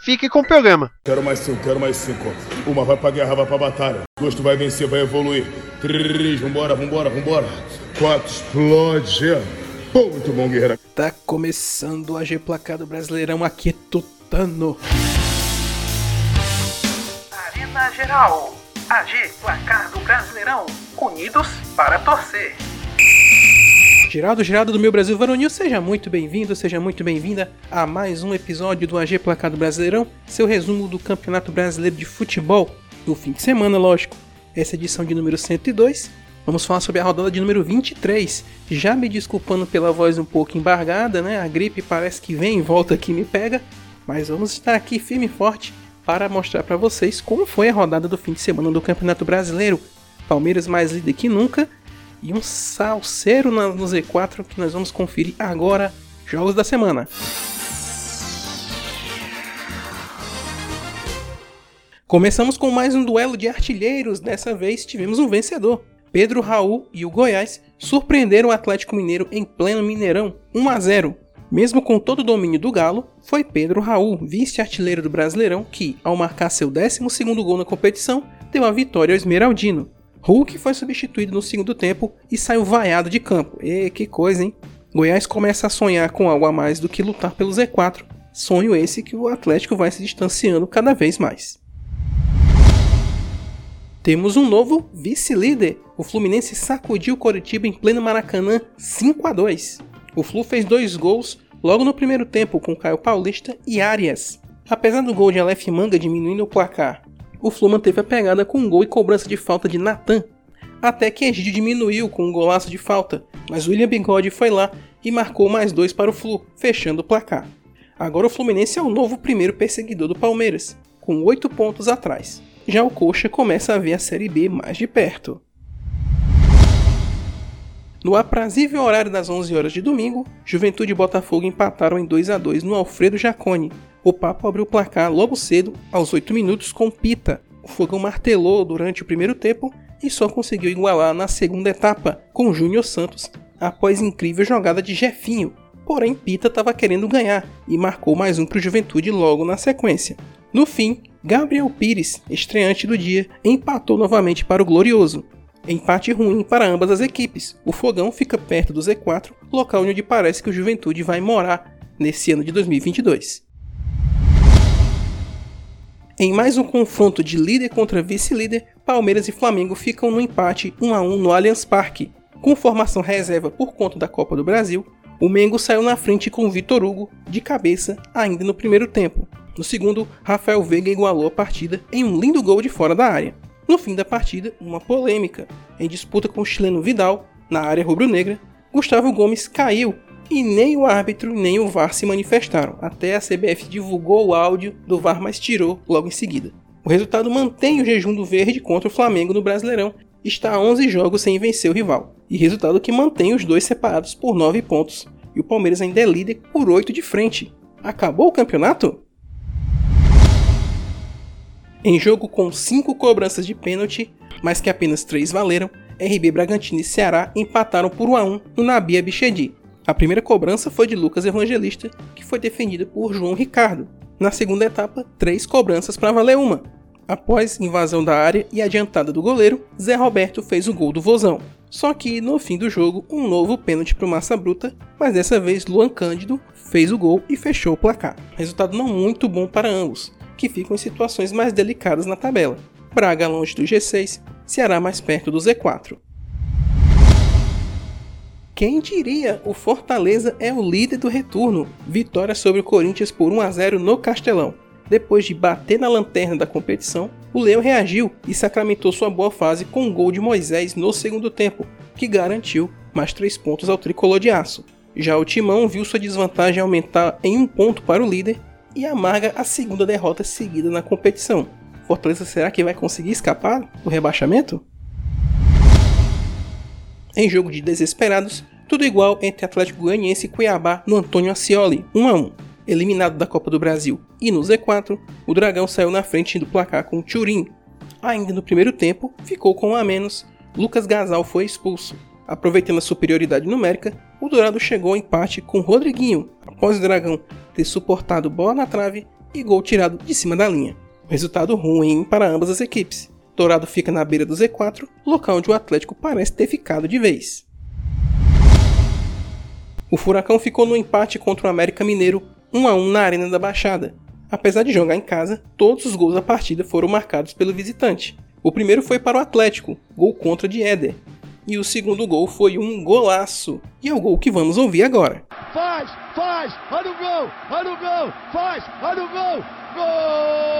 fique com o programa. Quero mais cinco, quero mais cinco. Uma vai pra guerra, vai pra batalha. Dois, tu vai vencer, vai evoluir. Três, vambora, vambora, vambora. Quatro, explode. Pô, muito bom, guerreira. Tá começando a G Placado Brasileirão aqui, Tutano. Arena Geral. AG Placar do Brasileirão. Unidos para torcer. Geraldo, Geraldo do Meu Brasil Varonil, seja muito bem-vindo, seja muito bem-vinda a mais um episódio do AG Placado Brasileirão, seu resumo do Campeonato Brasileiro de Futebol do fim de semana, lógico. Essa edição de número 102. Vamos falar sobre a rodada de número 23. Já me desculpando pela voz um pouco embargada, né? A gripe parece que vem e volta aqui me pega, mas vamos estar aqui firme e forte para mostrar para vocês como foi a rodada do fim de semana do Campeonato Brasileiro. Palmeiras mais líder que nunca e um salseiro no Z4 que nós vamos conferir agora. Jogos da semana. Começamos com mais um duelo de artilheiros. Dessa vez tivemos um vencedor. Pedro Raul e o Goiás surpreenderam o Atlético Mineiro em pleno Mineirão, 1 a 0. Mesmo com todo o domínio do Galo, foi Pedro Raul, vice-artilheiro do Brasileirão, que, ao marcar seu 12º gol na competição, deu a vitória ao Esmeraldino. Hulk foi substituído no segundo tempo e saiu vaiado de campo. E que coisa, hein? Goiás começa a sonhar com algo a mais do que lutar pelo Z4. Sonho esse que o Atlético vai se distanciando cada vez mais. Temos um novo vice-líder. O Fluminense sacudiu o Coritiba em pleno Maracanã 5 a 2. O Flu fez dois gols logo no primeiro tempo com Caio Paulista e Arias. Apesar do gol de Aleph Manga diminuindo o placar, o Flu manteve a pegada com um gol e cobrança de falta de Natan. Até que Egídio diminuiu com um golaço de falta, mas William Bigode foi lá e marcou mais dois para o Flu, fechando o placar. Agora o Fluminense é o novo primeiro perseguidor do Palmeiras, com oito pontos atrás. Já o Coxa começa a ver a Série B mais de perto. No aprazível horário das 11 horas de domingo, Juventude e Botafogo empataram em 2 a 2 no Alfredo Jaconi. O Papo abriu o placar logo cedo, aos 8 minutos, com Pita. O Fogão martelou durante o primeiro tempo e só conseguiu igualar na segunda etapa, com Júnior Santos, após incrível jogada de Jefinho. Porém, Pita estava querendo ganhar e marcou mais um para o Juventude logo na sequência. No fim, Gabriel Pires, estreante do dia, empatou novamente para o Glorioso. Empate ruim para ambas as equipes. O Fogão fica perto do Z4, local onde parece que o Juventude vai morar nesse ano de 2022. Em mais um confronto de líder contra vice-líder, Palmeiras e Flamengo ficam no empate 1 a 1 no Allianz Parque. Com formação reserva por conta da Copa do Brasil, o Mengo saiu na frente com Vitor Hugo de cabeça ainda no primeiro tempo. No segundo, Rafael Veiga igualou a partida em um lindo gol de fora da área. No fim da partida, uma polêmica. Em disputa com o chileno Vidal, na área rubro-negra, Gustavo Gomes caiu e nem o árbitro nem o VAR se manifestaram. Até a CBF divulgou o áudio do VAR, mas tirou logo em seguida. O resultado mantém o jejum do verde contra o Flamengo no Brasileirão. Está a 11 jogos sem vencer o rival. E resultado que mantém os dois separados por 9 pontos. E o Palmeiras ainda é líder por 8 de frente. Acabou o campeonato? Em jogo com 5 cobranças de pênalti, mas que apenas 3 valeram, RB Bragantino e Ceará empataram por 1 a 1 no Nabia Bichedi. A primeira cobrança foi de Lucas Evangelista, que foi defendida por João Ricardo. Na segunda etapa, três cobranças para valer uma. Após invasão da área e adiantada do goleiro, Zé Roberto fez o gol do Vozão. Só que no fim do jogo, um novo pênalti para o Massa Bruta, mas dessa vez Luan Cândido fez o gol e fechou o placar. Resultado não muito bom para ambos, que ficam em situações mais delicadas na tabela. Braga longe do G6, Ceará mais perto do Z4. Quem diria, o Fortaleza é o líder do retorno. Vitória sobre o Corinthians por 1 a 0 no Castelão. Depois de bater na lanterna da competição, o Leão reagiu e sacramentou sua boa fase com um gol de Moisés no segundo tempo, que garantiu mais 3 pontos ao tricolor de aço. Já o Timão viu sua desvantagem aumentar em um ponto para o líder e amarga a segunda derrota seguida na competição. Fortaleza será que vai conseguir escapar do rebaixamento? Em jogo de desesperados, tudo igual entre Atlético Goianiense e Cuiabá no Antônio Ascioli, 1 a 1. Eliminado da Copa do Brasil e no Z4, o Dragão saiu na frente do placar com o Turim. Ainda no primeiro tempo, ficou com um a menos, Lucas Gasal foi expulso. Aproveitando a superioridade numérica, o Dourado chegou ao empate com Rodriguinho, após o Dragão ter suportado bola na trave e gol tirado de cima da linha. Resultado ruim para ambas as equipes. Dourado fica na beira do Z4, local onde o Atlético parece ter ficado de vez. O Furacão ficou no empate contra o América Mineiro 1 a 1 na Arena da Baixada. Apesar de jogar em casa, todos os gols da partida foram marcados pelo visitante. O primeiro foi para o Atlético, gol contra de Éder, e o segundo gol foi um golaço. E é o gol que vamos ouvir agora. Faz, faz, olha o gol, olha o gol, faz, olha o gol, gol!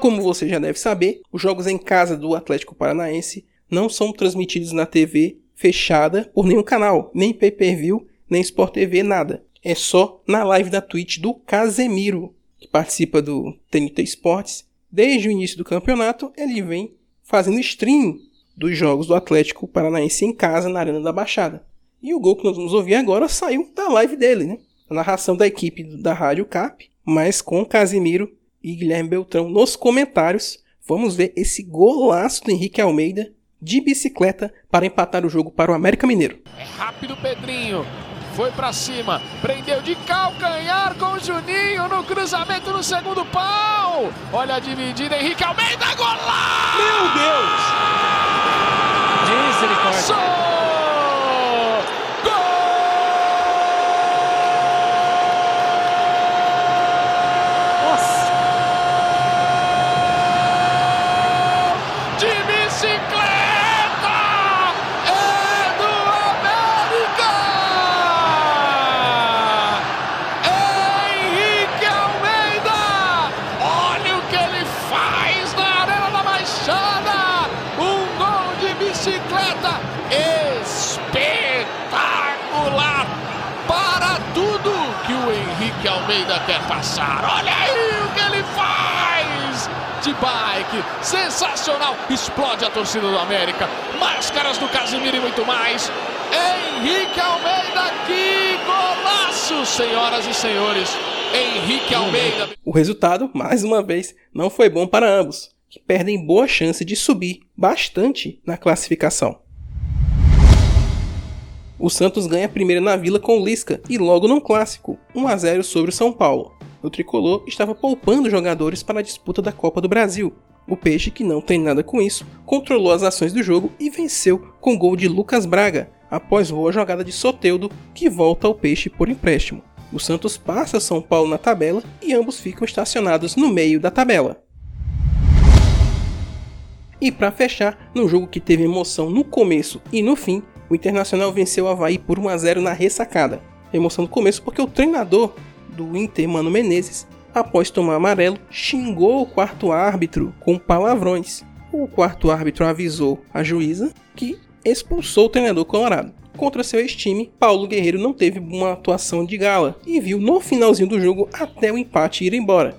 Como você já deve saber, os jogos em casa do Atlético Paranaense não são transmitidos na TV fechada por nenhum canal, nem pay-per-view, nem Sport TV, nada. É só na live da Twitch do Casemiro, que participa do TNT Esportes, desde o início do campeonato, ele vem fazendo stream dos jogos do Atlético Paranaense em casa, na Arena da Baixada. E o gol que nós vamos ouvir agora saiu da live dele, né? A narração da equipe da Rádio Cap, mas com Casimiro e Guilherme Beltrão nos comentários. Vamos ver esse golaço do Henrique Almeida de bicicleta para empatar o jogo para o América Mineiro. É rápido, Pedrinho foi para cima, prendeu de calcanhar com o Juninho no cruzamento no segundo pau. Olha a dividida, Henrique Almeida, golaço! Meu Deus! Misericórdia! Passar. Olha aí o que ele faz! De bike, sensacional! Explode a torcida do América. Máscaras do Casimiro e muito mais. Henrique Almeida, que golaço, senhoras e senhores! Henrique Almeida. O resultado, mais uma vez, não foi bom para ambos, que perdem boa chance de subir bastante na classificação. O Santos ganha a primeira na Vila com Lisca e logo num clássico, 1 a 0 sobre o São Paulo. O tricolor estava poupando jogadores para a disputa da Copa do Brasil. O Peixe, que não tem nada com isso, controlou as ações do jogo e venceu com gol de Lucas Braga, após boa jogada de Soteudo, que volta ao Peixe por empréstimo. O Santos passa São Paulo na tabela e ambos ficam estacionados no meio da tabela. E para fechar, no jogo que teve emoção no começo e no fim, o Internacional venceu o Havaí por 1 a 0 na ressacada. Emoção no começo porque o treinador do Inter, Mano Menezes, após tomar amarelo, xingou o quarto árbitro com palavrões. O quarto árbitro avisou a juíza que expulsou o treinador colorado. Contra seu ex-time, Paulo Guerreiro não teve uma atuação de gala e viu no finalzinho do jogo até o empate ir embora.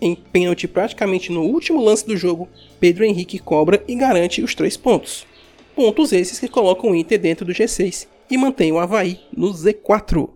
Em pênalti praticamente no último lance do jogo, Pedro Henrique cobra e garante os três pontos. Pontos esses que colocam o Inter dentro do G6 e mantém o Havaí no Z4.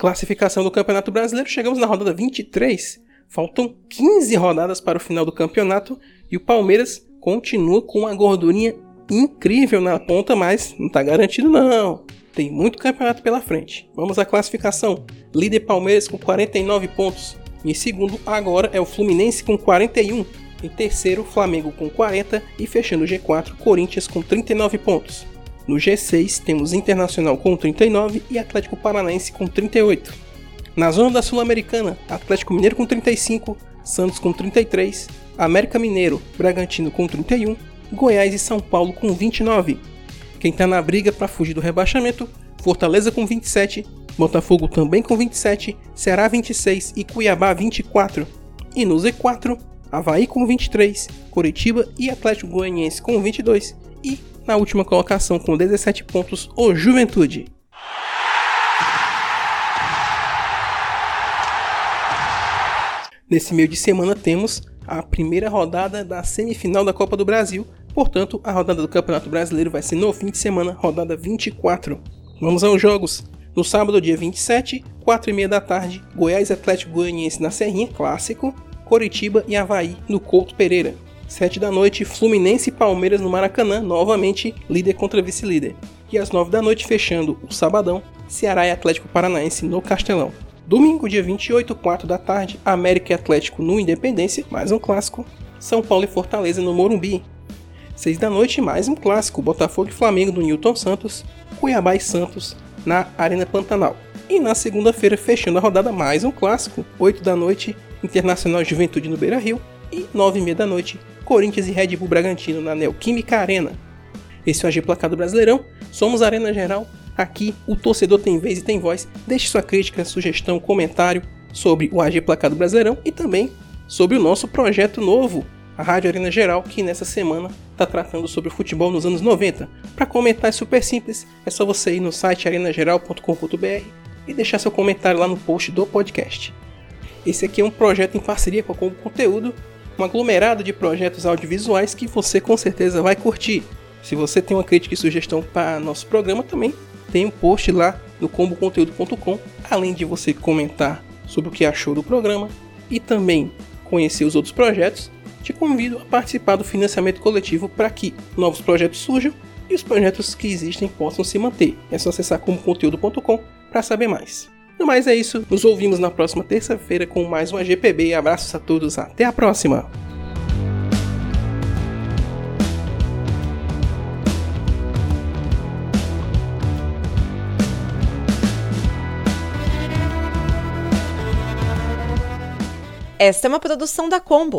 Classificação do Campeonato Brasileiro, chegamos na rodada 23. Faltam 15 rodadas para o final do campeonato e o Palmeiras continua com uma gordurinha incrível na ponta, mas não está garantido não. Tem muito campeonato pela frente. Vamos à classificação. Líder Palmeiras com 49 pontos, em segundo, agora é o Fluminense com 41. Em terceiro, Flamengo com 40 e fechando o G4, Corinthians com 39 pontos. No G6 temos Internacional com 39 e Atlético Paranaense com 38. Na zona da Sul-Americana, Atlético Mineiro com 35, Santos com 33, América Mineiro, Bragantino com 31, Goiás e São Paulo com 29. Quem está na briga para fugir do rebaixamento, Fortaleza com 27, Botafogo também com 27, Ceará 26 e Cuiabá 24. E no Z4, Havaí com 23, Curitiba e Atlético Goianiense com 22 e Na última colocação com 17 pontos, o Juventude. Nesse meio de semana temos a primeira rodada da semifinal da Copa do Brasil, portanto, a rodada do Campeonato Brasileiro vai ser no fim de semana, rodada 24. Vamos aos jogos. No sábado, dia 27, 4 e meia da tarde, Goiás Atlético Goianiense na Serrinha, clássico, Coritiba e Havaí no Couto Pereira. 7 da noite, Fluminense e Palmeiras no Maracanã, novamente líder contra vice-líder. E às 9 da noite, fechando o sabadão, Ceará e Atlético Paranaense no Castelão. Domingo, dia 28, 4 da tarde, América e Atlético no Independência, mais um clássico. São Paulo e Fortaleza no Morumbi. 6 da noite, mais um clássico, Botafogo e Flamengo do Newton Santos, Cuiabá e Santos na Arena Pantanal. E na segunda-feira, fechando a rodada, mais um clássico, 8 da noite, Internacional Juventude no Beira Rio. E 9 e meia da noite, Corinthians e Red Bull Bragantino na Neoquímica Arena. Esse é o AG Placado Brasileirão, somos Arena Geral. Aqui o torcedor tem vez e tem voz. Deixe sua crítica, sugestão, comentário sobre o AG Placado Brasileirão e também sobre o nosso projeto novo, a Rádio Arena Geral, que nessa semana está tratando sobre o futebol nos anos 90. Para comentar é super simples, é só você ir no site arenageral.com.br e deixar seu comentário lá no post do podcast. Esse aqui é um projeto em parceria com Combo Conteúdo, um aglomerado de projetos audiovisuais que você com certeza vai curtir. Se você tem uma crítica e sugestão para nosso programa, também tem um post lá no comboconteúdo.com, além de você comentar sobre o que achou do programa e também conhecer os outros projetos, te convido a participar do financiamento coletivo para que novos projetos surjam e os projetos que existem possam se manter. É só acessar comboconteúdo.com para saber mais. No mais é isso, nos ouvimos na próxima terça-feira com mais uma GPB. Abraços a todos, até a próxima! Esta é uma produção da Combo.